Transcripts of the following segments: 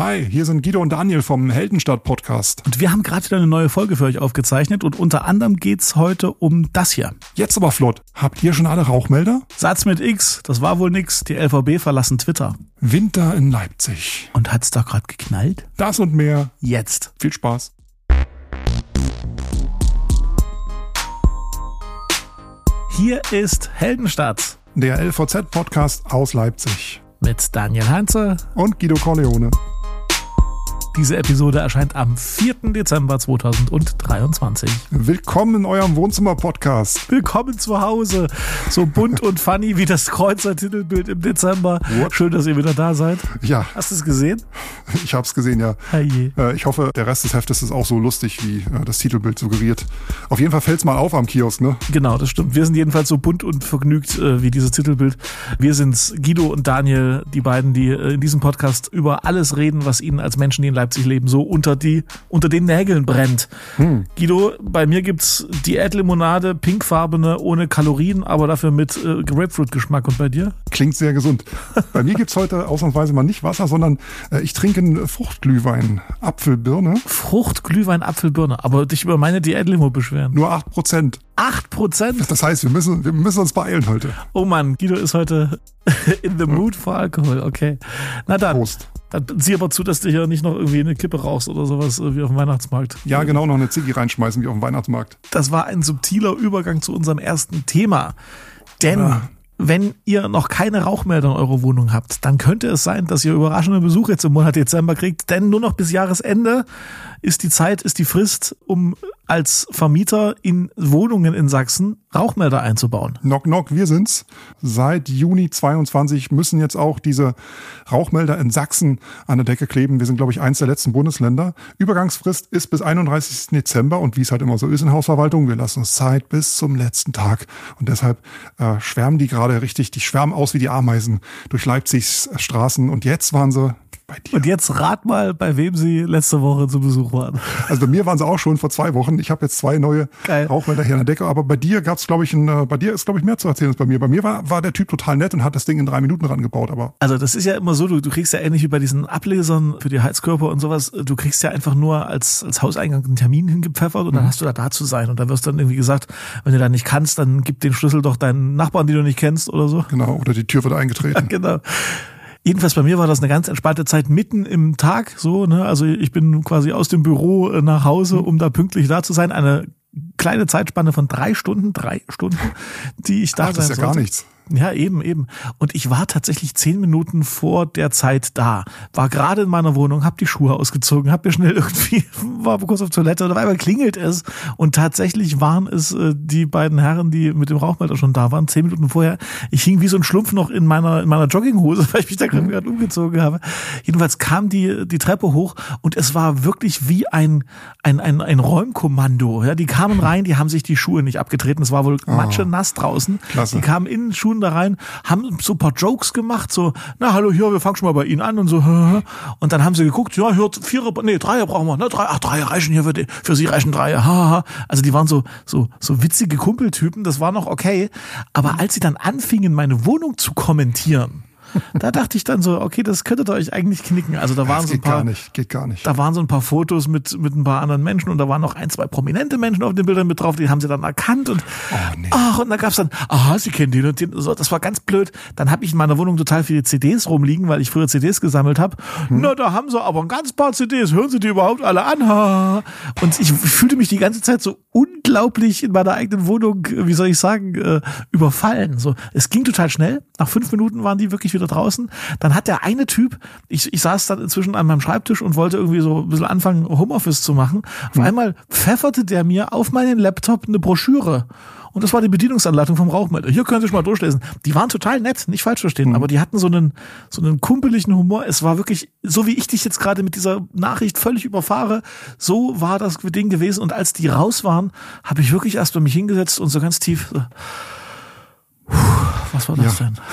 Hi, hier sind Guido und Daniel vom Heldenstadt Podcast. Und wir haben gerade wieder eine neue Folge für euch aufgezeichnet und unter anderem geht's heute um das hier. Jetzt aber flott. Habt ihr schon alle Rauchmelder? Satz mit X, das war wohl nix. Die LVB verlassen Twitter. Winter in Leipzig. Und hat's da gerade geknallt? Das und mehr. Jetzt. Viel Spaß. Hier ist Heldenstadt Der LVZ-Podcast aus Leipzig. mit Daniel Heinze. Und Guido Corleone. Diese Episode erscheint am 4. Dezember 2023. Willkommen in eurem Wohnzimmer-Podcast. Willkommen zu Hause. So bunt und funny wie das Kreuzer-Titelbild im Dezember. What? Schön, dass ihr wieder da seid. Ja, Hast du es gesehen? ich hab's gesehen, ja. Herrje. Äh, Ich hoffe, der Rest des Heftes ist auch so lustig, wie äh, das Titelbild suggeriert. Auf jeden Fall fällt's mal auf am Kiosk, ne? Genau, das stimmt. Wir sind jedenfalls so bunt und vergnügt äh, wie dieses Titelbild. Wir sind's, Guido und Daniel, die beiden, die in diesem Podcast über alles reden, was ihnen als Menschen, die in Leipzig leben, so unter die unter den Nägeln brennt. Guido, bei mir gibt's Diätlimonade, pinkfarbene, ohne Kalorien, aber dafür mit äh, Grapefruit-Geschmack. Und bei dir? Klingt sehr gesund. Bei mir gibt's heute ausnahmsweise mal nicht Wasser, sondern äh, ich trinke einen Fruchtglühwein. Apfelbirne. Frucht, Glühwein, Apfel, Birne. Aber dich über meine Diätlimo beschweren. Nur 8%. Acht Prozent? Das heißt, wir müssen, wir müssen uns beeilen heute. Oh Mann, Guido ist heute in the mood for Alkohol. Okay. Na dann. Prost. Dann sieh aber zu, dass du hier nicht noch irgendwie eine Kippe rauchst oder sowas äh, wie auf dem Weihnachtsmarkt. Ja, genau, noch eine Ziggy reinschmeißen wie auf dem Weihnachtsmarkt. Das war ein subtiler Übergang zu unserem ersten Thema. Denn Ja. wenn ihr noch keine Rauchmelder in eurer Wohnung habt, dann könnte es sein, dass ihr überraschende Besuch jetzt im Monat Dezember kriegt. Denn nur noch bis Jahresende ist die Zeit, ist die Frist, um als Vermieter in Wohnungen in Sachsen Rauchmelder einzubauen. Knock, knock, wir sind's. Seit Juni 22 müssen jetzt auch diese Rauchmelder in Sachsen an der Decke kleben. Wir sind, glaube ich, eins der letzten Bundesländer. Übergangsfrist ist bis 31. Dezember und wie es halt immer so ist in Hausverwaltung, wir lassen uns Zeit bis zum letzten Tag. Und deshalb äh, schwärmen die gerade richtig, die schwärmen aus wie die Ameisen durch Leipzigs Straßen. Und jetzt waren sie bei dir. Und jetzt rat mal, bei wem sie letzte Woche zu Besuch waren. Also bei mir waren sie auch schon vor zwei Wochen. Ich habe jetzt zwei neue Geil. Rauchmelder hier an der Decke. Aber bei dir gab's, glaube ich, ein, äh, bei dir ist, glaube ich, mehr zu erzählen als bei mir. Bei mir war, war der Typ total nett und hat das Ding in drei Minuten rangebaut. Aber Also das ist ja immer so, du, du kriegst ja ähnlich wie bei diesen Ablesern für die Heizkörper und sowas, du kriegst ja einfach nur als, als Hauseingang einen Termin hingepfeffert und dann hast du da da zu sein. Und dann wirst dann irgendwie gesagt, wenn du da nicht kannst, dann gib den Schlüssel doch deinen Nachbarn, die du nicht kennst oder so. genau, oder die Tür wird eingetreten. Genau. Jedenfalls bei mir war das eine ganz entspannte Zeit mitten im Tag, so, ne? Also ich bin quasi aus dem Büro äh, nach Hause, um da pünktlich da zu sein. Eine kleine Zeitspanne von drei Stunden, drei Stunden, die ich da Ach, das sein ist ja gar sollte. nichts. Ja, eben, eben. Und ich war tatsächlich zehn Minuten vor der Zeit da. War gerade in meiner Wohnung, hab die Schuhe ausgezogen, hab mir schnell irgendwie, war kurz auf Toilette und auf einmal klingelt es. Und tatsächlich waren es äh, die beiden Herren, die mit dem Rauchmelder schon da waren, zehn Minuten vorher. Ich hing wie so ein Schlumpf noch in meiner, in meiner Jogginghose, weil ich mich da gerade gerade umgezogen habe. Jedenfalls kam die, die Treppe hoch und es war wirklich wie ein, ein, ein, ein Räumkommando. Ja, die kamen rein, die haben sich die Schuhe nicht abgetreten. Es war wohl Matsche nass draußen. Klasse. Die kamen in den Da rein, haben so paar Jokes gemacht, so, na hallo, hier, wir fangen schon mal bei Ihnen an und so. Und dann haben sie geguckt, ja, hört, Vierer, nee, Dreier brauchen wir, ne, drei, ach, Dreier reichen hier für, die, für Sie reichen Dreier. Also die waren so, so, so witzige Kumpeltypen, das war noch okay. Aber als sie dann anfingen, meine Wohnung zu kommentieren, da dachte ich dann so, okay, das könntet ihr euch eigentlich knicken. Also da waren Das so ein paar, gar nicht, geht gar nicht. da waren so ein paar Fotos mit, mit ein paar anderen Menschen und da waren noch ein, zwei prominente Menschen auf den Bildern mit drauf, die haben sie dann erkannt und Oh, nee. ach, und da gab's dann, aha, sie kennen den und den. So, das war ganz blöd. Dann habe ich in meiner Wohnung total viele CDs rumliegen, weil ich früher CDs gesammelt habe. Hm. Na, da haben sie aber ein ganz paar CDs. Hören Sie die überhaupt alle an? Und ich fühlte mich die ganze Zeit so unglaublich in meiner eigenen Wohnung, äh, wie soll ich sagen, äh, überfallen. So, es ging total schnell. Nach fünf Minuten waren die wirklich wieder draußen. Dann hat der eine Typ, ich, ich saß dann inzwischen an meinem Schreibtisch und wollte irgendwie so ein bisschen anfangen, Homeoffice zu machen. Auf einmal pfefferte der mir auf meinen Laptop eine Broschüre. Und das war die Bedienungsanleitung vom Rauchmelder. Hier können Sie sich mal durchlesen. Die waren total nett, nicht falsch verstehen, aber die hatten so einen, so einen kumpeligen Humor. Es war wirklich, so wie ich dich jetzt gerade mit dieser Nachricht völlig überfahre, so war das Ding gewesen. Und als die raus waren, habe ich wirklich erst bei mich hingesetzt und so ganz tief, so, Was war das Ja. denn?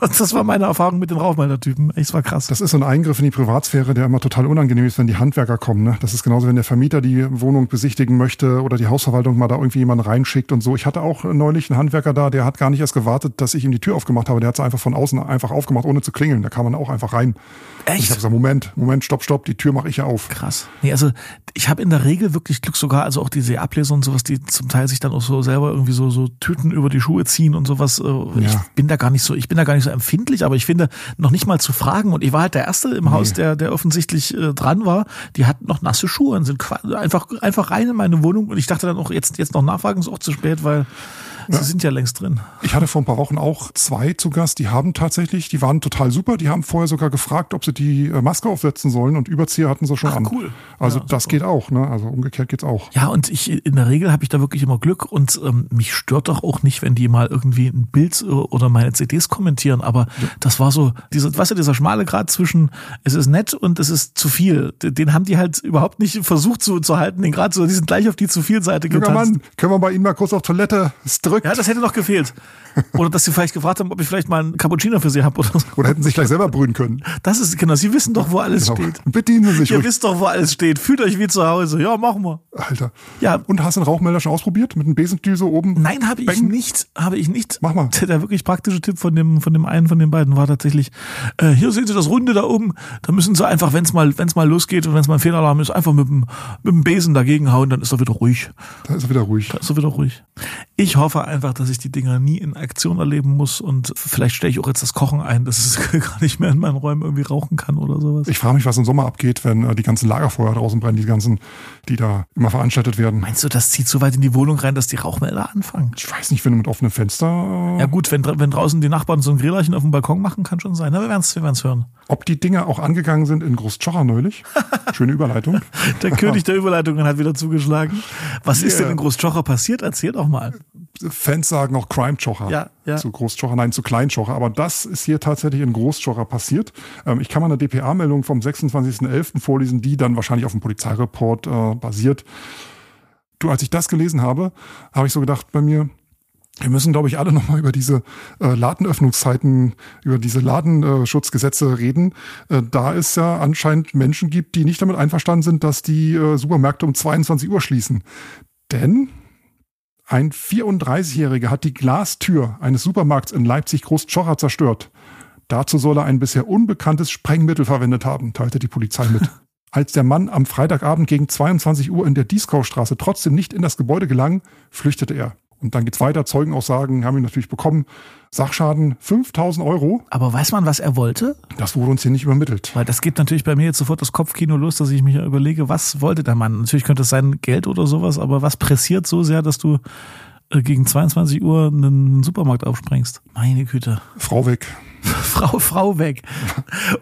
Das war meine Erfahrung mit den Rauchmeldertypen. Es war krass. Das ist so ein Eingriff in die Privatsphäre, der immer total unangenehm ist, wenn die Handwerker kommen. Ne? Das ist genauso, wenn der Vermieter die Wohnung besichtigen möchte oder die Hausverwaltung mal da irgendwie jemanden reinschickt und so. Ich hatte auch neulich einen Handwerker da, der hat gar nicht erst gewartet, dass ich ihm die Tür aufgemacht habe. Der hat sie einfach von außen einfach aufgemacht, ohne zu klingeln. Da kam man auch einfach rein. Ich Echt? habe gesagt, Moment, Moment, stopp, stopp, die Tür mache ich ja auf. Krass. Nee, also ich habe in der Regel wirklich Glück sogar, also auch diese Ableser und sowas, die zum Teil sich dann auch so selber irgendwie so, so Tüten über die Schuhe ziehen und sowas. Äh, Ich Ja. bin da gar nicht so, ich bin da gar nicht so empfindlich, aber ich finde, noch nicht mal zu fragen. Und ich war halt der Erste im Haus, der, der offensichtlich äh, dran war. Die hatten noch nasse Schuhe und sind einfach, einfach rein in meine Wohnung. Und ich dachte dann auch, jetzt, jetzt noch nachfragen ist auch zu spät, weil sie sind ja längst drin. Ich hatte vor ein paar Wochen auch zwei zu Gast, die haben tatsächlich, die waren total super, die haben vorher sogar gefragt, ob sie die äh, Maske aufsetzen sollen und Überzieher hatten sie schon Ach, an. cool. Also Ja, das geht auch, ne? Also umgekehrt geht's auch. Ja, und ich in der Regel habe ich da wirklich immer Glück und ähm, mich stört doch auch nicht, wenn die mal irgendwie ein Bild äh, oder meine CDs kommentieren. Aber das war so, dieser, weißt du, dieser schmale Grad zwischen es ist nett und es ist zu viel. Den haben die halt überhaupt nicht versucht zu, zu halten, den Grad so, die sind gleich auf die zu viel Seite Junger getanzt. Mann, können wir bei Ihnen mal kurz auf Toilette? Es drückt. Ja, das hätte noch gefehlt. Oder dass sie vielleicht gefragt haben, ob ich vielleicht mal einen Cappuccino für sie habe oder so. Oder hätten sich gleich selber brühen können. Das ist, genau, sie wissen doch, wo alles Genau. steht. Bedienen Sie sich Ihr ruhig. wisst doch, wo alles steht. Fühlt euch wie zu Hause. Ja, machen wir. Alter. Ja, Und hast du einen Rauchmelder schon ausprobiert? Mit einem Besendüse oben? Nein, habe ich nicht. Habe ich nicht. Mach mal. Der, der wirklich praktische Tipp von dem, von dem einen von den beiden war tatsächlich, äh, hier sehen Sie das Runde da oben. Da müssen Sie einfach, wenn es mal, wenn's mal losgeht und wenn es mal ein Fehlalarm ist, einfach mit dem, mit dem Besen dagegen hauen, dann ist er wieder ruhig. Da ist er wieder ruhig. Da ist er wieder ruhig. Ich hoffe einfach, dass ich die Dinger nie in Aktion erleben muss und vielleicht stelle ich auch jetzt das Kochen ein, dass es gar nicht mehr in meinen Räumen irgendwie rauchen kann oder sowas. Ich frage mich, was im Sommer abgeht, wenn äh, die ganzen Lagerfeuer draußen brennen, die ganzen, die da immer veranstaltet werden. Meinst du, das zieht so weit in die Wohnung rein, dass die Rauchmelder anfangen? Ich weiß nicht, wenn du mit offenem Fenster, äh, Ja gut, wenn, wenn draußen die Nachbarn so ein Grillerchen auf dem Balkon machen, kann schon sein. Na, wir werden es wir werden's hören. ob die Dinge auch angegangen sind in Großtschocher neulich. Schöne Überleitung. Der König der Überleitungen hat wieder zugeschlagen. Was ist Yeah. denn in Großschocher passiert? Erzähl doch mal. Fans sagen auch Crime-Chocher. Ja, ja. Zu Großschocher, nein, zu Kleinschocher. Aber das ist hier tatsächlich in Großschocher passiert. Ähm, ich kann mal eine DPA-Meldung vom 26.11. vorlesen, die dann wahrscheinlich auf dem Polizeireport äh, basiert. Du, als ich das gelesen habe, habe ich so gedacht bei mir, wir müssen, glaube ich, alle nochmal über diese äh, Ladenöffnungszeiten, über diese Ladenschutzgesetze reden. Äh, da es ja anscheinend Menschen gibt, die nicht damit einverstanden sind, dass die äh, Supermärkte um 22 Uhr schließen. Denn ein 34-Jähriger hat die Glastür eines Supermarkts in Leipzig-Großschocher zerstört. Dazu soll er ein bisher unbekanntes Sprengmittel verwendet haben, teilte die Polizei mit. Als der Mann am Freitagabend gegen 22 Uhr in der Dieskaustraße trotzdem nicht in das Gebäude gelang, flüchtete er. Und dann geht's weiter. Zeugenaussagen haben ihn natürlich bekommen. Sachschaden 5000 Euro. Aber weiß man, was er wollte? Das wurde uns hier nicht übermittelt. Weil das geht natürlich bei mir jetzt sofort das Kopfkino los, dass ich mich überlege, was wollte der Mann? Natürlich könnte es sein Geld oder sowas, aber was pressiert so sehr, dass du gegen 22 Uhr einen Supermarkt aufsprengst? Meine Güte. Frau weg. Frau, Frau weg.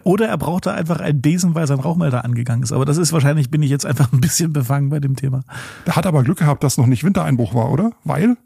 Oder er brauchte einfach einen Besen, weil sein Rauchmelder angegangen ist. Aber das ist wahrscheinlich, bin ich jetzt einfach ein bisschen befangen bei dem Thema. Der hat aber Glück gehabt, dass noch nicht Wintereinbruch war, oder? Weil,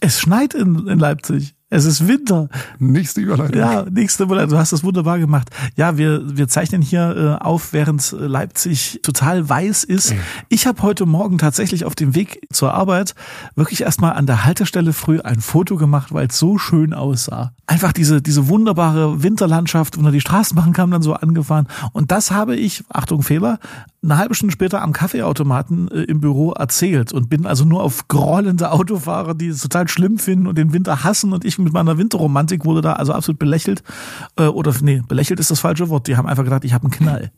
Es schneit in, in Leipzig. Es ist Winter. nächste Überleitung. Ja, nächste Woche. Du hast das wunderbar gemacht. Ja, wir, wir zeichnen hier äh, auf, während äh, Leipzig total weiß ist. Ich habe heute Morgen tatsächlich auf dem Weg zur Arbeit wirklich erstmal an der Haltestelle früh ein Foto gemacht, weil es so schön aussah. Einfach diese, diese wunderbare Winterlandschaft, wo die Straßenbahn kam dann so angefahren. Und das habe ich, Achtung Fehler, eine halbe Stunde später am Kaffeeautomaten äh, im Büro erzählt und bin also nur auf grollende Autofahrer, die es total schlimm finden und den Winter hassen und ich mit meiner Winterromantik wurde da also absolut belächelt. Äh, oder nee, belächelt ist das falsche Wort. Die haben einfach gedacht, ich habe einen Knall.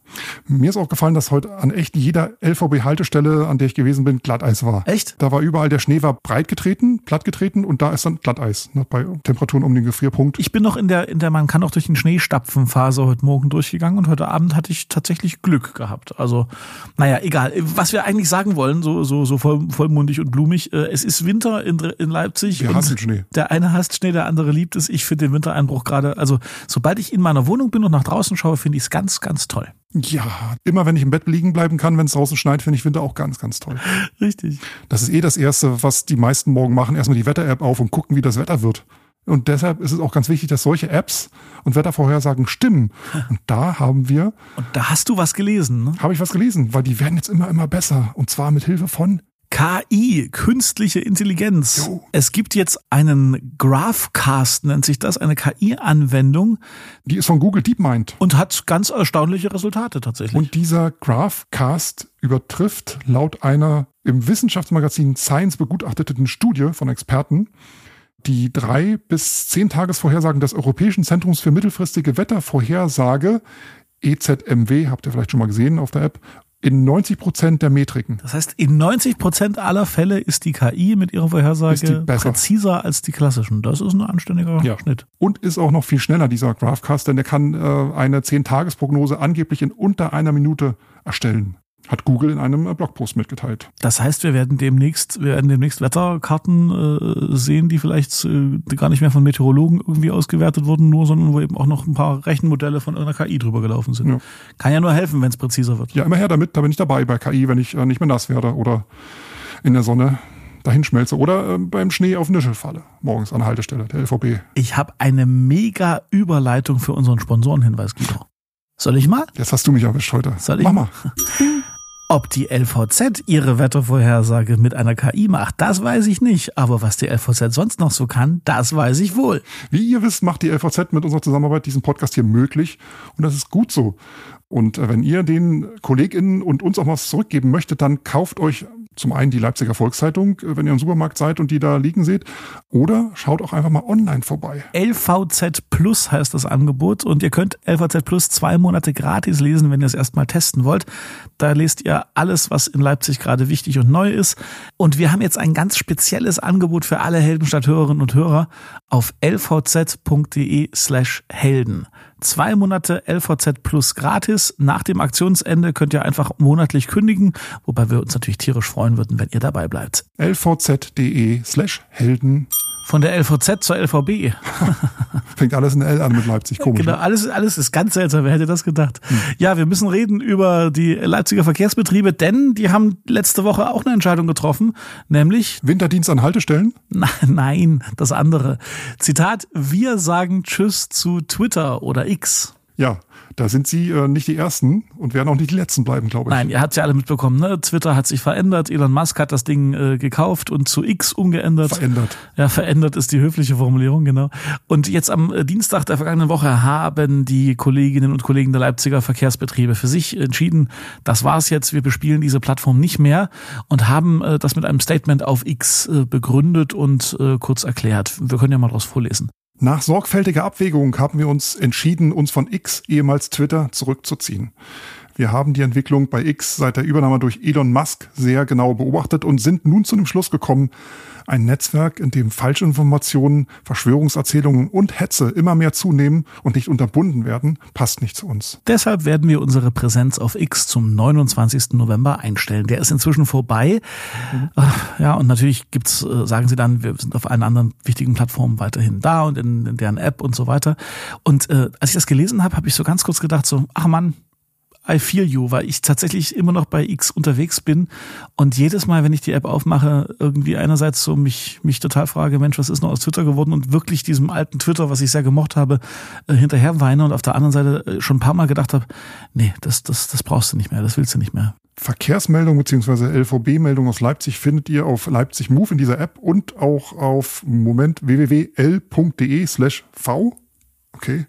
Mir ist auch gefallen, dass heute an echt jeder LVB-Haltestelle, an der ich gewesen bin, Glatteis war. Echt? Da war überall, der Schnee war breit getreten, platt getreten und da ist dann Glatteis. Ne, bei Temperaturen um den Gefrierpunkt. Ich bin noch in der, in der man kann auch durch den Schnee stapfen Phase heute Morgen durchgegangen und heute Abend hatte ich tatsächlich Glück gehabt. Also, naja, egal. Was wir eigentlich sagen wollen, so, so, so voll, vollmundig und blumig, äh, es ist Winter in, in Leipzig. Wir hassen Schnee. Der eine hasst Schnee, der andere liebt es. Ich finde den Wintereinbruch gerade, also sobald ich in meiner Wohnung bin und nach draußen schaue, finde ich es ganz, ganz toll. Ja, immer wenn ich im Bett liegen bleiben kann, wenn es draußen schneit, finde ich Winter auch ganz, ganz toll. Richtig. Das ist eh das Erste, was die meisten morgen machen. Erstmal die Wetter-App auf und gucken, wie das Wetter wird. Und deshalb ist es auch ganz wichtig, dass solche Apps und Wettervorhersagen stimmen. Und da haben wir, Und da hast du was gelesen, ne? habe ich was gelesen, weil die werden jetzt immer, immer besser. Und zwar mit Hilfe von KI, künstliche Intelligenz. Jo. Es gibt jetzt einen Graphcast, nennt sich das, eine KI-Anwendung Die ist von Google DeepMind. und hat ganz erstaunliche Resultate tatsächlich. Und dieser Graphcast übertrifft laut einer im Wissenschaftsmagazin Science begutachteten Studie von Experten die drei bis zehn Tagesvorhersagen des Europäischen Zentrums für mittelfristige Wettervorhersage, EZMW, habt ihr vielleicht schon mal gesehen auf der App, in 90 Prozent der Metriken. Das heißt, in 90 Prozent aller Fälle ist die KI mit ihrer Vorhersage präziser als die klassischen. Das ist ein anständiger Ja. Schnitt. Und ist auch noch viel schneller, dieser Graphcast, denn der kann äh, eine 10-Tages-Prognose angeblich in unter einer Minute erstellen. Hat Google in einem äh, Blogpost mitgeteilt. Das heißt, wir werden demnächst, wir werden demnächst Wetterkarten äh, sehen, die vielleicht äh, gar nicht mehr von Meteorologen irgendwie ausgewertet wurden, nur, sondern wo eben auch noch ein paar Rechenmodelle von irgendeiner KI drüber gelaufen sind. Ja. Kann ja nur helfen, wenn es präziser wird. Ja, immer her damit, da bin ich dabei bei KI, wenn ich äh, nicht mehr nass werde oder in der Sonne dahin schmelze oder äh, beim Schnee auf Nischel falle, morgens an der Haltestelle der LVB. Ich habe eine mega Überleitung für unseren Sponsorenhinweis, Guido. Soll ich mal? Jetzt hast du mich erwischt heute. Soll ich Mach mal. Ob die LVZ ihre Wettervorhersage mit einer KI macht, das weiß ich nicht. Aber was die LVZ sonst noch so kann, das weiß ich wohl. Wie ihr wisst, macht die LVZ mit unserer Zusammenarbeit diesen Podcast hier möglich. Und das ist gut so. Und äh, wenn ihr den KollegInnen und uns auch was zurückgeben möchtet, dann kauft euch zum einen die Leipziger Volkszeitung, äh, wenn ihr im Supermarkt seid und die da liegen seht. Oder schaut auch einfach mal online vorbei. LVZ Plus heißt das Angebot und ihr könnt LVZ Plus zwei Monate gratis lesen, wenn ihr es erstmal testen wollt. Da lest ihr alles, was in Leipzig gerade wichtig und neu ist. Und wir haben jetzt ein ganz spezielles Angebot für alle Heldenstadt-Hörerinnen und Hörer auf lvz.de slash Helden. Zwei Monate LVZ Plus gratis. Nach dem Aktionsende könnt ihr einfach monatlich kündigen, wobei wir uns natürlich tierisch freuen würden, wenn ihr dabei bleibt. lvz.de slash Helden. Von der LVZ zur LVB. Fängt alles in L an mit Leipzig. Komisch. Genau, ne? alles, alles ist ganz seltsam. Wer hätte das gedacht? Ja, wir müssen reden über die Leipziger Verkehrsbetriebe, denn die haben letzte Woche auch eine Entscheidung getroffen, nämlich, Winterdienst an Haltestellen? na, nein, das andere. Zitat, wir sagen Tschüss zu Twitter oder X. Ja, da sind sie äh, nicht die Ersten und werden auch nicht die Letzten bleiben, glaube ich. Nein, ihr habt's ja alle mitbekommen, ne? Twitter hat sich verändert, Elon Musk hat das Ding äh, gekauft und zu X umgeändert. Verändert. Ja, verändert ist die höfliche Formulierung, genau. Und jetzt am äh, Dienstag der vergangenen Woche haben die Kolleginnen und Kollegen der Leipziger Verkehrsbetriebe für sich entschieden, das war's jetzt, wir bespielen diese Plattform nicht mehr und haben äh, das mit einem Statement auf X äh, begründet und kurz erklärt. Wir können ja mal draus vorlesen. Nach sorgfältiger Abwägung haben wir uns entschieden, uns von X, ehemals Twitter, zurückzuziehen. Wir haben die Entwicklung bei X seit der Übernahme durch Elon Musk sehr genau beobachtet und sind nun zu dem Schluss gekommen, ein Netzwerk, in dem Falschinformationen, Verschwörungserzählungen und Hetze immer mehr zunehmen und nicht unterbunden werden, passt nicht zu uns. Deshalb werden wir unsere Präsenz auf X zum 29. November einstellen. Der ist inzwischen vorbei. Äh, Ja, und natürlich gibt's, äh, sagen sie dann, wir sind auf allen anderen wichtigen Plattformen weiterhin da und in, in deren App und so weiter. Und äh, als ich das gelesen habe, habe ich so ganz kurz gedacht, so, ach Mann, I feel you, weil ich tatsächlich immer noch bei X unterwegs bin und jedes Mal, wenn ich die App aufmache, irgendwie einerseits so mich, mich total frage, Mensch, was ist noch aus Twitter geworden und wirklich diesem alten Twitter, was ich sehr gemocht habe, äh, hinterher weine und auf der anderen Seite äh, schon ein paar Mal gedacht habe, nee, das, das, das brauchst du nicht mehr, das willst du nicht mehr. Verkehrsmeldung bzw. LVB-Meldung aus Leipzig findet ihr auf Leipzig Move in dieser App und auch auf Moment www.l.de slash v. Okay.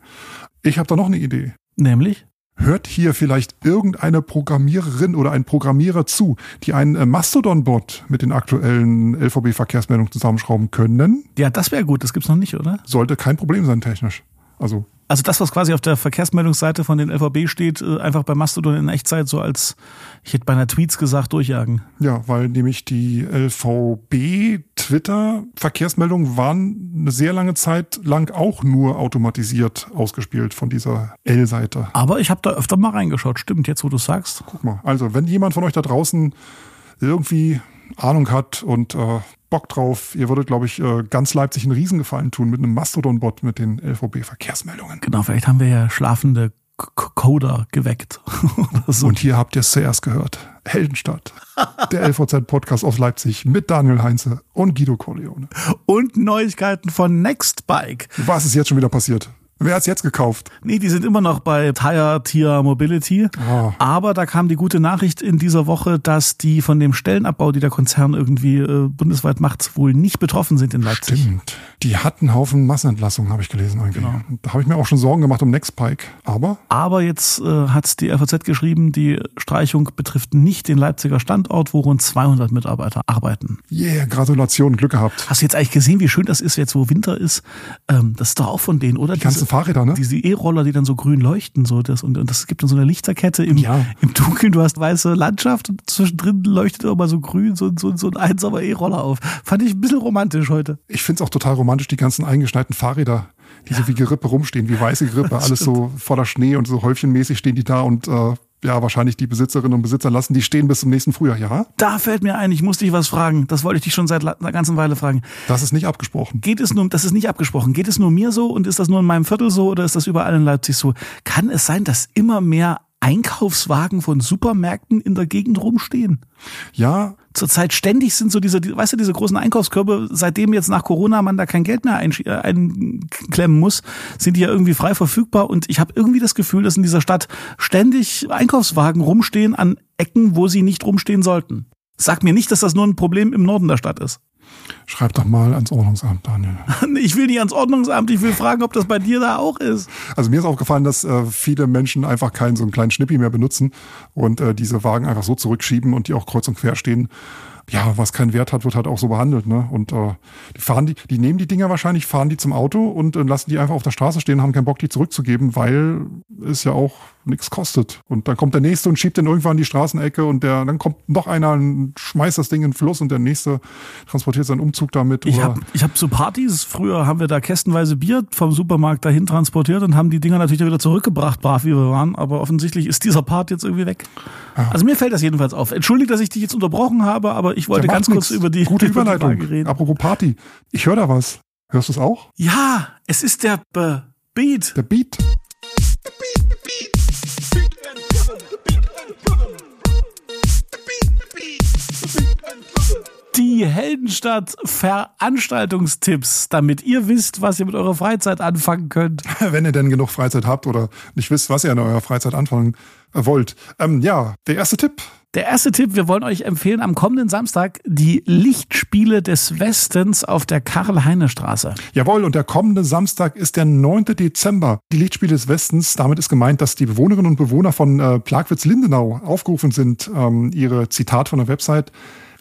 Ich habe da noch eine Idee. Nämlich? Hört hier vielleicht irgendeine Programmiererin oder ein Programmierer zu, die einen äh, Mastodon-Bot mit den aktuellen LVB-Verkehrsmeldungen zusammenschrauben können? Ja, das wäre gut, das gibt's noch nicht, oder? Sollte kein Problem sein technisch. Also Also das, was quasi auf der Verkehrsmeldungsseite von den LVB steht, äh, einfach bei Mastodon in Echtzeit so als, ich hätte bei einer Tweets gesagt, durchjagen. ja, weil nämlich die LVB Twitter-Verkehrsmeldungen waren eine sehr lange Zeit lang auch nur automatisiert ausgespielt von dieser L-Seite. Aber ich habe da öfter mal reingeschaut, stimmt, jetzt wo du sagst. Guck mal. Also, wenn jemand von euch da draußen irgendwie Ahnung hat und äh, Bock drauf, ihr würdet, glaube ich, äh, ganz Leipzig einen Riesengefallen tun mit einem Mastodon-Bot mit den LVB-Verkehrsmeldungen. Genau, vielleicht haben wir ja schlafende Coder geweckt. Oder so. Und hier habt ihr es zuerst gehört. Heldenstadt. Der LVZ-Podcast aus Leipzig mit Daniel Heinze und Guido Corleone. Und Neuigkeiten von Nextbike. Was ist jetzt schon wieder passiert? Wer hat's jetzt gekauft? Nee, die sind immer noch bei Tire Tier Mobility. Oh. Aber da kam die gute Nachricht in dieser Woche, dass die von dem Stellenabbau, die der Konzern irgendwie äh, bundesweit macht, wohl nicht betroffen sind in Leipzig. Stimmt. Die hatten einen Haufen Massenentlassungen, habe ich gelesen irgendwie. Genau. Da habe ich mir auch schon Sorgen gemacht um Nextpike. Aber Aber jetzt äh, hat die FAZ geschrieben, die Streichung betrifft nicht den Leipziger Standort, wo rund 200 Mitarbeiter arbeiten. yeah, Gratulation, Glück gehabt. Hast du jetzt eigentlich gesehen, wie schön das ist, jetzt wo Winter ist? Ähm, das ist doch auch von denen, oder? Die ganzen Fahrräder, ne? Diese E-Roller, die dann so grün leuchten, so das und, und das gibt dann so eine Lichterkette im, Ja. im Dunkeln. Du hast weiße Landschaft und zwischendrin leuchtet auch mal so grün so, so, so ein einsamer E-Roller auf. Fand ich ein bisschen romantisch heute. Ich find's auch total romantisch, die ganzen eingeschneiten Fahrräder, die so wie Gerippe rumstehen, wie weiße Gerippe, alles so voller Schnee und so häufchenmäßig stehen die da und äh, ja, wahrscheinlich die Besitzerinnen und Besitzer lassen die stehen bis zum nächsten Frühjahr, ja? Da fällt mir ein, ich muss dich was fragen. Das wollte ich dich schon seit einer ganzen Weile fragen. Das ist nicht abgesprochen. Geht es nur, das ist nicht abgesprochen, geht es nur mir so und ist das nur in meinem Viertel so oder ist das überall in Leipzig so? Kann es sein, dass immer mehr Einkaufswagen von Supermärkten in der Gegend rumstehen? Ja, Zurzeit ständig sind so diese, die- weißt du, diese großen Einkaufskörbe, seitdem jetzt nach Corona man da kein Geld mehr äh, einklemmen muss, sind die ja irgendwie frei verfügbar und ich habe irgendwie das Gefühl, dass in dieser Stadt ständig Einkaufswagen rumstehen an Ecken, wo sie nicht rumstehen sollten. Sag mir nicht, dass das nur ein Problem im Norden der Stadt ist. Schreib doch mal ans Ordnungsamt, Daniel. Ich will nicht ans Ordnungsamt, ich will fragen, ob das bei dir da auch ist. Also mir ist aufgefallen, dass äh, viele Menschen einfach keinen so einen kleinen Schnippi mehr benutzen und äh, diese Wagen einfach so zurückschieben und die auch kreuz und quer stehen. Ja, was keinen Wert hat, wird halt auch so behandelt, ne? Und äh, die fahren die, die nehmen die Dinger wahrscheinlich, fahren die zum Auto und äh, lassen die einfach auf der Straße stehen, haben keinen Bock, die zurückzugeben, weil es ja auch nichts kostet. Und dann kommt der nächste und schiebt den irgendwann in die Straßenecke und der, dann kommt noch einer und schmeißt das Ding in den Fluss und der nächste transportiert seinen Umzug damit. Ich habe ich hab so Partys, früher haben wir da kästenweise Bier vom Supermarkt dahin transportiert und haben die Dinger natürlich wieder zurückgebracht, brav wie wir waren, aber offensichtlich ist dieser Part jetzt irgendwie weg. Also mir fällt das jedenfalls auf. Entschuldigt, dass ich dich jetzt unterbrochen habe, aber ich wollte ganz kurz nix. über die, gute über die Überleitung. Reden. Apropos Party, ich höre da was. Hörst du es auch? Ja, es ist der Be Beat. Der Beat. Die Heldenstadt Veranstaltungstipps, damit ihr wisst, was ihr mit eurer Freizeit anfangen könnt. wenn ihr denn genug Freizeit habt oder nicht wisst, was ihr in eurer Freizeit anfangen äh, wollt. Ähm, ja, der erste Tipp. Der erste Tipp, wir wollen euch empfehlen, am kommenden Samstag die Lichtspiele des Westens auf der Karl-Heine-Straße. Jawohl, und der kommende Samstag ist der 9. Dezember. Die Lichtspiele des Westens. Damit ist gemeint, dass die Bewohnerinnen und Bewohner von äh, Plagwitz-Lindenau aufgerufen sind, ähm, ihre Zitat von der Website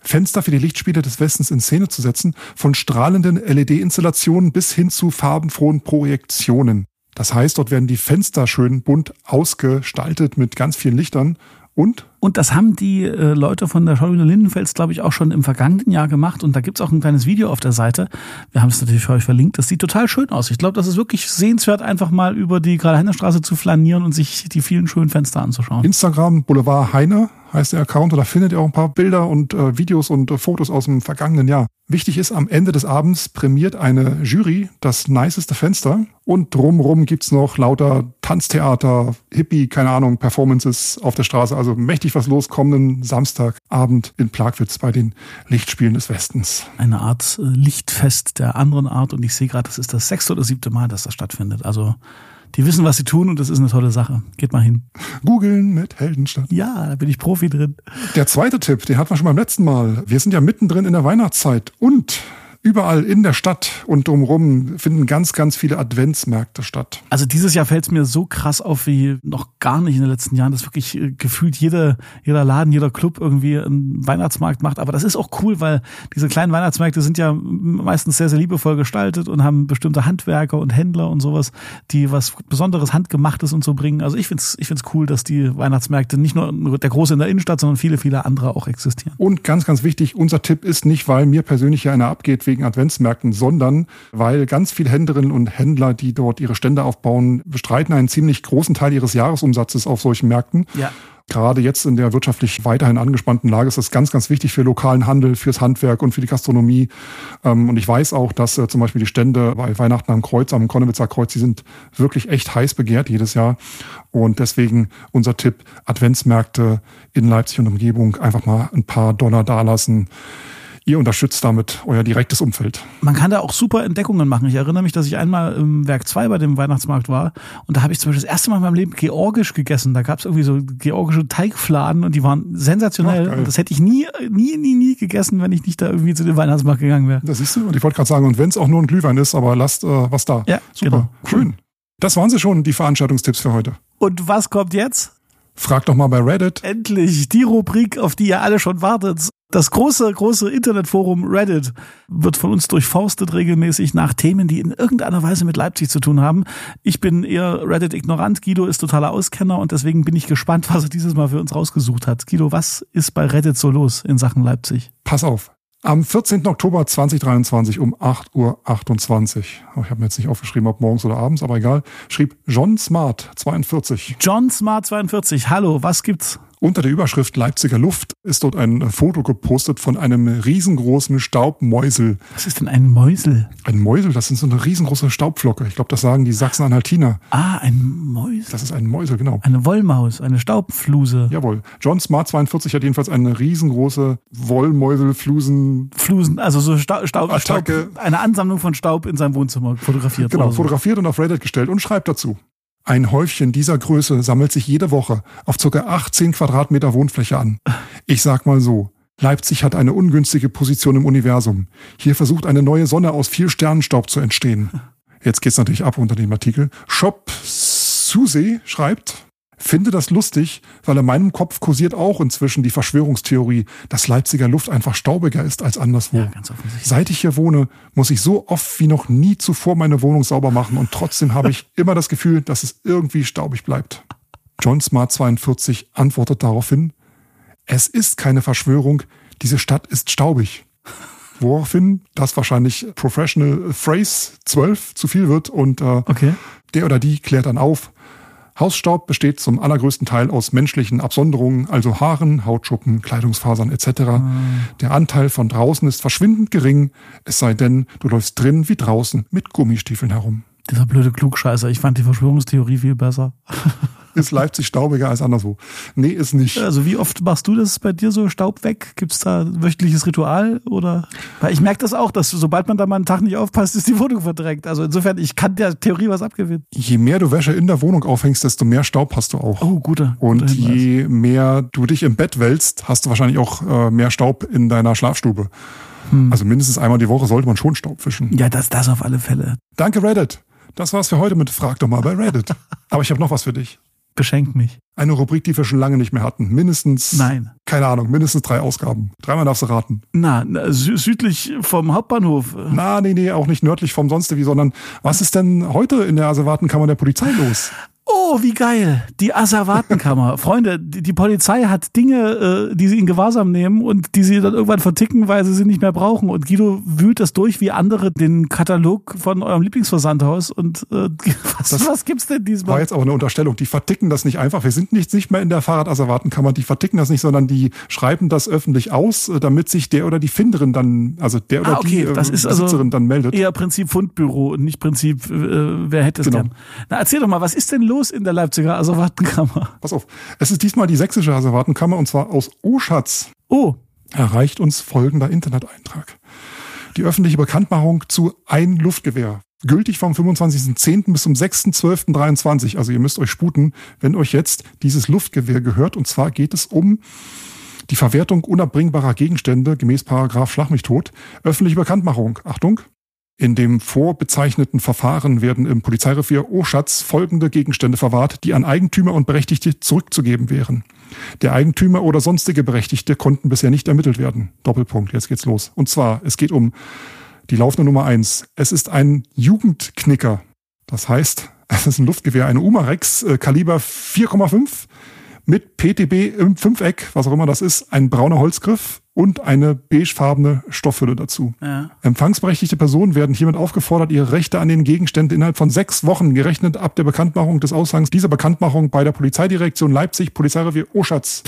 Fenster für die Lichtspiele des Westens in Szene zu setzen, von strahlenden LED-Installationen bis hin zu farbenfrohen Projektionen. Das heißt, dort werden die Fenster schön bunt ausgestaltet mit ganz vielen Lichtern und Und das haben die äh, Leute von der Schauspielerin Lindenfels, glaube ich, auch schon im vergangenen Jahr gemacht. Und da gibt's auch ein kleines Video auf der Seite. Wir haben es natürlich für euch verlinkt. Das sieht total schön aus. Ich glaube, das ist wirklich sehenswert, einfach mal über die Karl-Heine-Straße zu flanieren und sich die vielen schönen Fenster anzuschauen. Instagram Boulevard Heine heißt der Account und da findet ihr auch ein paar Bilder und äh, Videos und äh, Fotos aus dem vergangenen Jahr. Wichtig ist, am Ende des Abends prämiert eine Jury das niceste Fenster und drumrum gibt's noch lauter Tanztheater, Hippie, keine Ahnung, Performances auf der Straße. Also mächtig was los kommenden Samstagabend in Plagwitz bei den Lichtspielen des Westens. Eine Art äh, Lichtfest der anderen Art. Und ich sehe gerade, das ist das sechste oder siebte Mal, dass das stattfindet. Also die wissen, was sie tun und das ist eine tolle Sache. Geht mal hin. Googeln mit Heldenstadt. Ja, da bin ich Profi drin. Der zweite Tipp, den hatten wir schon beim letzten Mal. Wir sind ja mittendrin in der Weihnachtszeit und überall in der Stadt und drumherum finden ganz, ganz viele Adventsmärkte statt. Also dieses Jahr fällt es mir so krass auf wie noch gar nicht in den letzten Jahren, dass wirklich äh, gefühlt jeder, jeder Laden, jeder Club irgendwie einen Weihnachtsmarkt macht. Aber das ist auch cool, weil diese kleinen Weihnachtsmärkte sind ja meistens sehr, sehr liebevoll gestaltet und haben bestimmte Handwerker und Händler und sowas, die was Besonderes Handgemachtes und so bringen. Also ich find's, ich find's cool, dass die Weihnachtsmärkte nicht nur der große in der Innenstadt, sondern viele, viele andere auch existieren. Und ganz, ganz wichtig, unser Tipp ist nicht, weil mir persönlich ja einer abgeht wegen Adventsmärkten, sondern weil ganz viele Händlerinnen und Händler, die dort ihre Stände aufbauen, bestreiten einen ziemlich großen Teil ihres Jahresumsatzes auf solchen Märkten. Ja. Gerade jetzt in der wirtschaftlich weiterhin angespannten Lage ist das ganz, ganz wichtig für lokalen Handel, fürs Handwerk und für die Gastronomie. Ähm, Und ich weiß auch, dass äh, zum Beispiel die Stände bei Weihnachten am Kreuz, am Konnewitzer Kreuz, die sind wirklich echt heiß begehrt jedes Jahr. Und deswegen unser Tipp, Adventsmärkte in Leipzig und Umgebung einfach mal ein paar Dollar dalassen. Ihr unterstützt damit euer direktes Umfeld. Man kann da auch super Entdeckungen machen. Ich erinnere mich, dass ich einmal im Werk 2 bei dem Weihnachtsmarkt war und da habe ich zum Beispiel das erste Mal in meinem Leben georgisch gegessen. Da gab es irgendwie so georgische Teigfladen und die waren sensationell. Ach, und das hätte ich nie, nie, nie, nie gegessen, wenn ich nicht da irgendwie zu dem Weihnachtsmarkt gegangen wäre. Das siehst du. Und ich wollte gerade sagen, und wenn es auch nur ein Glühwein ist, aber lasst äh, was da. Ja, Super. genau. Schön. Das waren sie schon, die Veranstaltungstipps für heute. Und was kommt jetzt? Frag doch mal bei Reddit. Endlich die Rubrik, auf die ihr alle schon wartet. Das große, große Internetforum Reddit wird von uns durchforstet regelmäßig nach Themen, die in irgendeiner Weise mit Leipzig zu tun haben. Ich bin eher Reddit-ignorant. Guido ist totaler Auskenner und deswegen bin ich gespannt, was er dieses Mal für uns rausgesucht hat. Guido, was ist bei Reddit so los in Sachen Leipzig? Pass auf. Am 14. Oktober 2023 um 8.28 Uhr, oh, ich habe mir jetzt nicht aufgeschrieben, ob morgens oder abends, aber egal, schrieb John Smart 42 John Smart 42, hallo, was gibt's? Unter der Überschrift Leipziger Luft ist dort ein Foto gepostet von einem riesengroßen Staubmäusel. Was ist denn ein Mäusel? Ein Mäusel, das sind so eine riesengroße Staubflocke. Ich glaube, das sagen die Sachsen-Anhaltiner. Ah, ein Mäusel. Das ist ein Mäusel, genau. Eine Wollmaus, eine Staubfluse. Jawohl. John Smart 42 hat jedenfalls eine riesengroße Wollmäuselflusen. Flusen, also so Staub, Staub, Staub, Attacke. eine Ansammlung von Staub in seinem Wohnzimmer fotografiert. Genau, oder so. fotografiert und auf Reddit gestellt und schreibt dazu. Ein Häufchen dieser Größe sammelt sich jede Woche auf ca. 18 Quadratmeter Wohnfläche an. Ich sag mal so. Leipzig hat eine ungünstige Position im Universum. Hier versucht eine neue Sonne aus viel Sternenstaub zu entstehen. Jetzt geht's natürlich ab unter dem Artikel. Shop Suse schreibt, finde das lustig, weil in meinem Kopf kursiert auch inzwischen die Verschwörungstheorie, dass Leipziger Luft einfach staubiger ist als anderswo. Ja. Seit ich hier wohne, muss ich so oft wie noch nie zuvor meine Wohnung sauber machen und trotzdem habe ich immer das Gefühl, dass es irgendwie staubig bleibt. John Smart 42 antwortet daraufhin, es ist keine Verschwörung, diese Stadt ist staubig. Woraufhin das wahrscheinlich Professional Phrase 12 zu viel wird und äh, Okay. der oder die klärt dann auf. Hausstaub besteht zum allergrößten Teil aus menschlichen Absonderungen, also Haaren, Hautschuppen, Kleidungsfasern etc. Der Anteil von draußen ist verschwindend gering, es sei denn, du läufst drin wie draußen mit Gummistiefeln herum. Dieser blöde Klugscheißer. Ich fand die Verschwörungstheorie viel besser. Ist Leipzig staubiger als anderswo? Nee, ist nicht. Also wie oft machst du das bei dir so Staub weg? Gibt's da ein wöchentliches Ritual oder? Weil ich merke das auch, dass sobald man da mal einen Tag nicht aufpasst, ist die Wohnung verdrängt. Also insofern, ich kann der Theorie was abgewinnen. Je mehr du Wäsche in der Wohnung aufhängst, desto mehr Staub hast du auch. Oh, guter. Und guter je mehr du dich im Bett wälzt, hast du wahrscheinlich auch äh, mehr Staub in deiner Schlafstube. Hm. Also mindestens einmal die Woche sollte man schon Staub fischen. Ja, das, das auf alle Fälle. Danke Reddit. Das war's für heute mit Frag doch mal bei Reddit. Aber ich habe noch was für dich. Beschenkt mich. Eine Rubrik, die wir schon lange nicht mehr hatten. Mindestens, Nein. keine Ahnung, mindestens drei Ausgaben. Dreimal darfst du raten. Na, na, sü südlich vom Hauptbahnhof. Na, nee, nee, auch nicht nördlich vom Sonst wie, sondern was ist denn heute in der Asservatenkammer der Polizei los? Oh, wie geil. Die Asservatenkammer. Freunde, die, die Polizei hat Dinge, äh, die sie in Gewahrsam nehmen und die sie dann irgendwann verticken, weil sie sie nicht mehr brauchen. Und Guido wühlt das durch wie andere den Katalog von eurem Lieblingsversandhaus. Und äh, was, Das was gibt's denn War diesmal? jetzt aber eine Unterstellung. Die verticken das nicht einfach. Wir sind nicht, nicht mehr in der Fahrradasservatenkammer. Die verticken das nicht, sondern die schreiben das öffentlich aus, äh, damit sich der oder die Finderin dann, also der oder Ah, okay, die äh, das ist also Besitzerin dann meldet. Eher Prinzip Fundbüro und nicht Prinzip, äh, wer hätte es Genau. gern. Na, erzähl doch mal, was ist denn los in der Leipziger Asservatenkammer? Pass auf. Es ist diesmal die sächsische Asservatenkammer und zwar aus Oschatz. Oh, erreicht uns folgender Interneteintrag. Die öffentliche Bekanntmachung zu ein Luftgewehr. Gültig vom 25.10. bis zum 6.12.23. Also ihr müsst euch sputen, wenn euch jetzt dieses Luftgewehr gehört. Und zwar geht es um die Verwertung unabbringbarer Gegenstände gemäß Paragraph Schlag mich tot. Öffentliche Bekanntmachung. Achtung. In dem vorbezeichneten Verfahren werden im Polizeirevier Oschatz folgende Gegenstände verwahrt, die an Eigentümer und Berechtigte zurückzugeben wären. Der Eigentümer oder sonstige Berechtigte konnten bisher nicht ermittelt werden. Doppelpunkt, jetzt geht's los. Und zwar, es geht um die laufende Nummer eins. Es ist ein Jugendknicker. Das heißt, es ist ein Luftgewehr, eine Umarex, äh, Kaliber 4,5 mit PTB im Fünfeck, was auch immer das ist, ein brauner Holzgriff und eine beigefarbene Stoffhülle dazu. ja. Empfangsberechtigte Personen werden hiermit aufgefordert, ihre Rechte an den Gegenständen innerhalb von sechs Wochen gerechnet ab der Bekanntmachung des Aushangs dieser Bekanntmachung bei der Polizeidirektion Leipzig, Polizeirevier Oschatz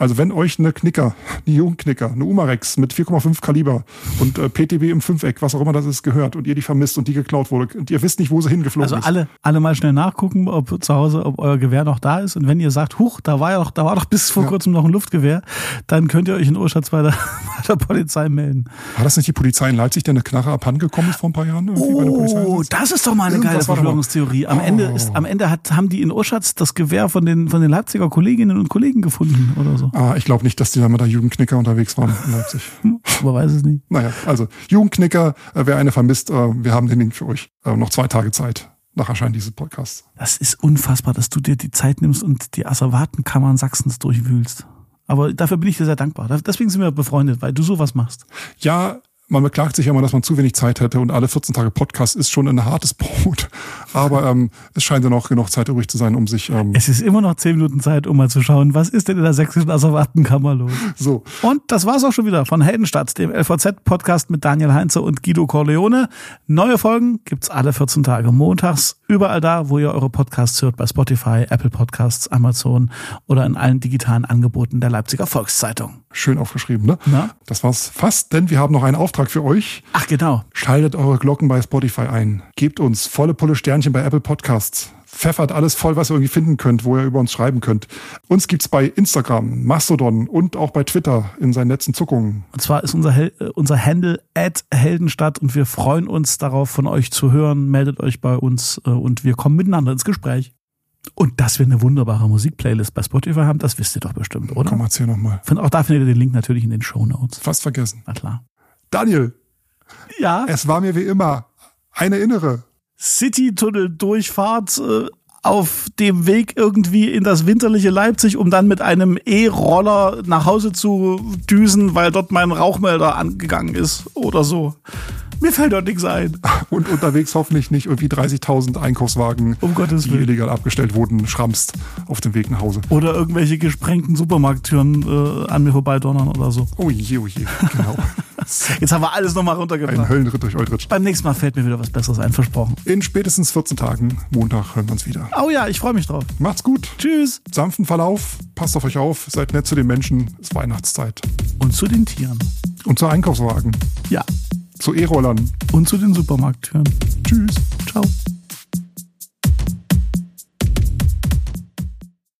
Also wenn euch eine Knicker, eine Jugendknicker, eine Umarex mit 4,5 Kaliber und äh, PTB im Fünfeck, was auch immer das ist, gehört und ihr die vermisst und die geklaut wurde und ihr wisst nicht, wo sie hingeflogen Also ist. alle, alle mal schnell nachgucken, ob zu Hause, ob euer Gewehr noch da ist. Und wenn ihr sagt, huch, da war ja doch, da war doch bis vor Ja. kurzem noch ein Luftgewehr, dann könnt ihr euch in Urschatz bei der, bei der Polizei melden. War das nicht die Polizei in Leipzig, der eine Knarre abhandengekommen ist vor ein paar Jahren? Oh, das ist doch mal eine Irgendwas geile. Verschwörungstheorie. Am Oh. Ende ist, am Ende hat, haben die in Urschatz das Gewehr von den, von den Leipziger Kolleginnen und Kollegen gefunden oder so. Ah, ich glaube nicht, dass die da mit der Jugendknicker unterwegs waren in Leipzig. Man weiß es nicht. Naja, also Jugendknicker, äh, wer eine vermisst, äh, wir haben den Link für euch. Äh, noch zwei Tage Zeit nach Erscheinen dieses Podcasts. Das ist unfassbar, dass du dir die Zeit nimmst und die Asservatenkammern Sachsens durchwühlst. Aber dafür bin ich dir sehr dankbar. Deswegen sind wir befreundet, weil du sowas machst. Ja, man beklagt sich ja immer, dass man zu wenig Zeit hätte und alle 14 Tage Podcast ist schon ein hartes Brot. Aber ähm, es scheint ja noch genug Zeit übrig zu sein, um sich ähm, Es ist immer noch zehn Minuten Zeit, um mal zu schauen, was ist denn in der sächsischen Asservatenkammer los. so. Und das war's auch schon wieder von Heldenstadt, dem LVZ-Podcast mit Daniel Heinze und Guido Corleone. Neue Folgen gibt's alle 14 Tage montags, überall da, wo ihr eure Podcasts hört, bei Spotify, Apple Podcasts, Amazon oder in allen digitalen Angeboten der Leipziger Volkszeitung. Schön aufgeschrieben, ne? Na? Das war's fast, denn wir haben noch einen Auftrag für euch. Ach genau, Schaltet eure Glocken bei Spotify ein. Gebt uns volle Pulle Sternchen bei Apple Podcasts. Pfeffert alles voll, was ihr irgendwie finden könnt, wo ihr über uns schreiben könnt. Uns gibt's bei Instagram, Mastodon und auch bei Twitter in seinen letzten Zuckungen. Und zwar ist unser, Hel äh, unser Handle at Heldenstadt und wir freuen uns darauf, von euch zu hören. Meldet euch bei uns äh, und wir kommen miteinander ins Gespräch. Und dass wir eine wunderbare Musikplaylist bei Spotify haben, das wisst ihr doch bestimmt, oder? Komm, erzähl nochmal. Auch da findet ihr den Link natürlich in den Show Notes. Fast vergessen. Na klar. Daniel, Ja, es war mir wie immer eine innere. City-Tunnel-Durchfahrt äh, auf dem Weg irgendwie in das winterliche Leipzig, um dann mit einem E-Roller nach Hause zu düsen, weil dort mein Rauchmelder angegangen ist oder so. Mir fällt dort nichts ein. Und unterwegs hoffentlich nicht irgendwie 30.000 Einkaufswagen, Um Gottes die Willen. illegal abgestellt wurden, schrammst auf dem Weg nach Hause. Oder irgendwelche gesprengten Supermarkttüren äh, an mir vorbeidonnern oder so. Oh je, oh je, genau. Jetzt haben wir alles nochmal Ein runtergebracht. Höllenritt durch Euritsch. Beim nächsten Mal fällt mir wieder was Besseres ein, versprochen. In spätestens 14 Tagen, Montag, hören wir uns wieder. Oh ja, ich freue mich drauf. Macht's gut. Tschüss. Sanften Verlauf. Passt auf euch auf. Seid nett zu den Menschen. Es ist Weihnachtszeit. Und zu den Tieren. Und zu Einkaufswagen. Ja. Zu E-Rollern. Und zu den Supermarkttüren. Tschüss. Ciao.